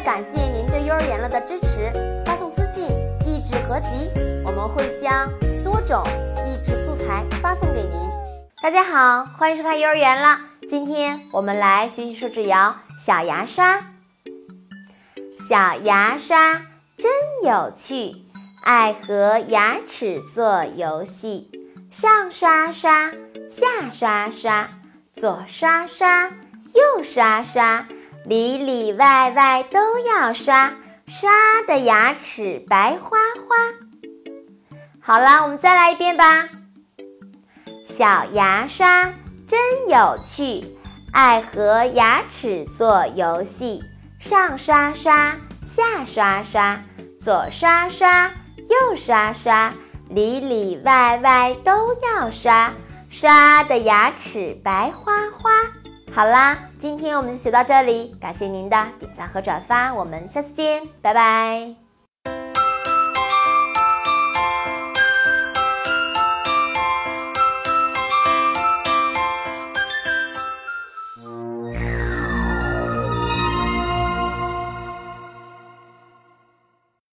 感谢您对幼儿园了的支持，发送私信“益智合集”，我们会将多种益智素材发送给您。大家好，欢迎收看幼儿园了。今天我们来学习手指谣《小牙刷》。小牙刷真有趣，爱和牙齿做游戏，上刷刷，下刷刷，左刷刷，右刷刷。里里外外都要刷，刷的牙齿白花花。好了，我们再来一遍吧。小牙刷真有趣，爱和牙齿做游戏，上刷刷，下刷刷，左刷刷，右刷刷，里里外外都要刷，刷的牙齿白花花。好啦，今天我们就学到这里，感谢您的点赞和转发，我们下次见，拜拜。